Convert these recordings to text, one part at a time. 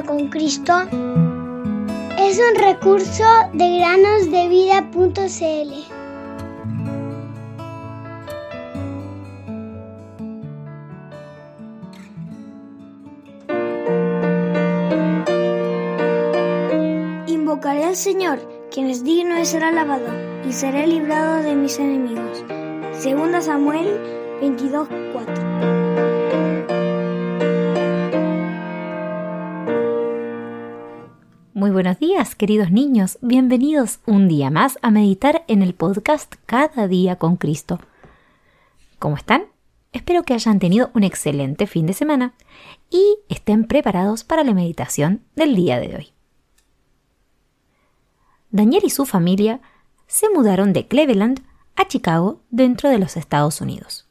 con Cristo es un recurso de granosdevida.cl. Invocaré al Señor, quien es digno de ser alabado, y seré librado de mis enemigos. Segunda Samuel 22:4. Muy buenos días, queridos niños. Bienvenidos un día más a meditar en el podcast Cada día con Cristo. ¿Cómo están? Espero que hayan tenido un excelente fin de semana y estén preparados para la meditación del día de hoy. Daniel y su familia se mudaron de Cleveland a Chicago dentro de los Estados Unidos.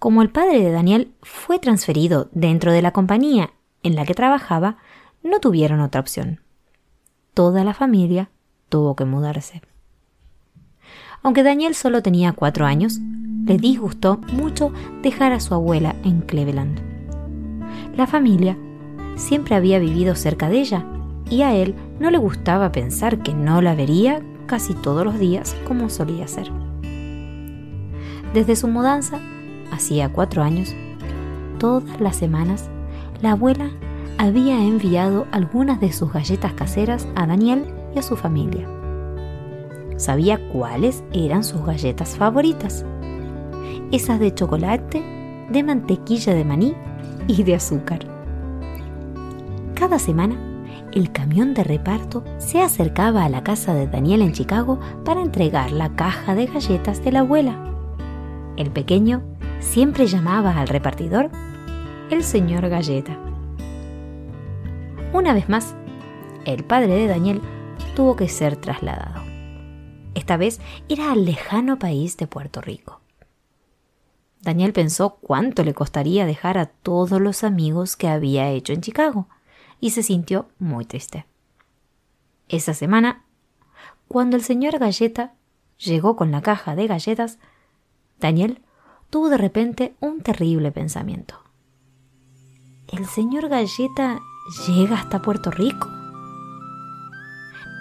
Como el padre de Daniel fue transferido dentro de la compañía en la que trabajaba, no tuvieron otra opción. Toda la familia tuvo que mudarse. Aunque Daniel solo tenía cuatro años, le disgustó mucho dejar a su abuela en Cleveland. La familia siempre había vivido cerca de ella y a él no le gustaba pensar que no la vería casi todos los días como solía ser. Desde su mudanza, hacía cuatro años, todas las semanas, la abuela había enviado algunas de sus galletas caseras a Daniel y a su familia. Sabía cuáles eran sus galletas favoritas. Esas de chocolate, de mantequilla de maní y de azúcar. Cada semana, el camión de reparto se acercaba a la casa de Daniel en Chicago para entregar la caja de galletas de la abuela. El pequeño siempre llamaba al repartidor el señor Galleta. Una vez más, el padre de Daniel tuvo que ser trasladado. Esta vez era al lejano país de Puerto Rico. Daniel pensó cuánto le costaría dejar a todos los amigos que había hecho en Chicago y se sintió muy triste. Esa semana, cuando el señor Galleta llegó con la caja de galletas, Daniel tuvo de repente un terrible pensamiento. El señor Galleta llega hasta Puerto Rico?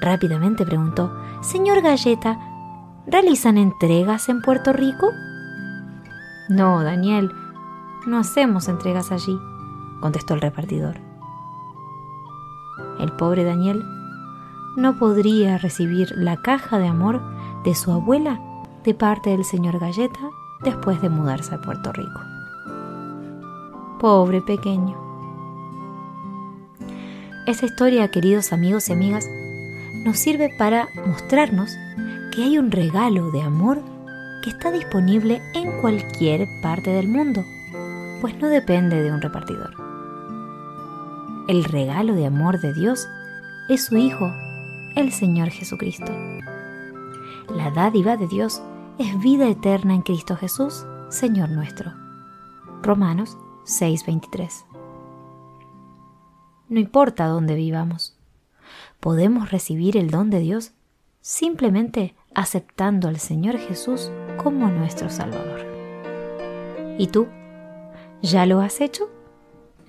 Rápidamente preguntó, Señor Galleta, ¿realizan entregas en Puerto Rico? No, Daniel, no hacemos entregas allí, contestó el repartidor. El pobre Daniel no podría recibir la caja de amor de su abuela de parte del señor Galleta después de mudarse a Puerto Rico. Pobre pequeño. Esta historia, queridos amigos y amigas, nos sirve para mostrarnos que hay un regalo de amor que está disponible en cualquier parte del mundo, pues no depende de un repartidor. El regalo de amor de Dios es su Hijo, el Señor Jesucristo. La dádiva de Dios es vida eterna en Cristo Jesús, Señor nuestro. Romanos 6:23 no importa dónde vivamos. Podemos recibir el don de Dios simplemente aceptando al Señor Jesús como nuestro Salvador. ¿Y tú? ¿Ya lo has hecho?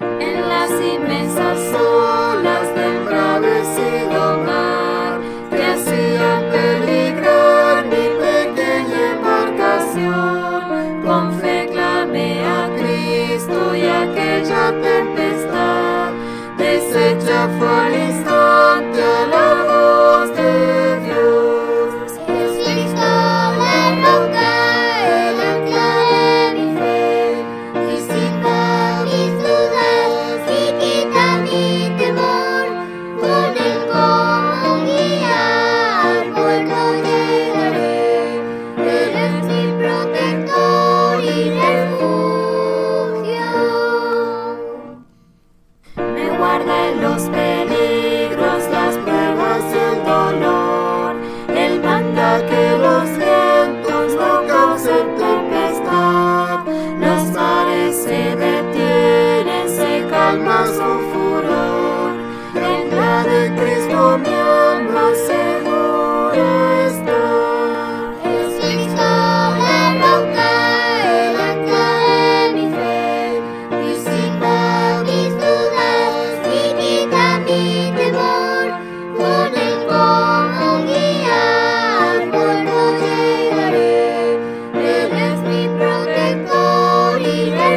En las inmensas olas del folha guarde los pecados.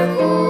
careful.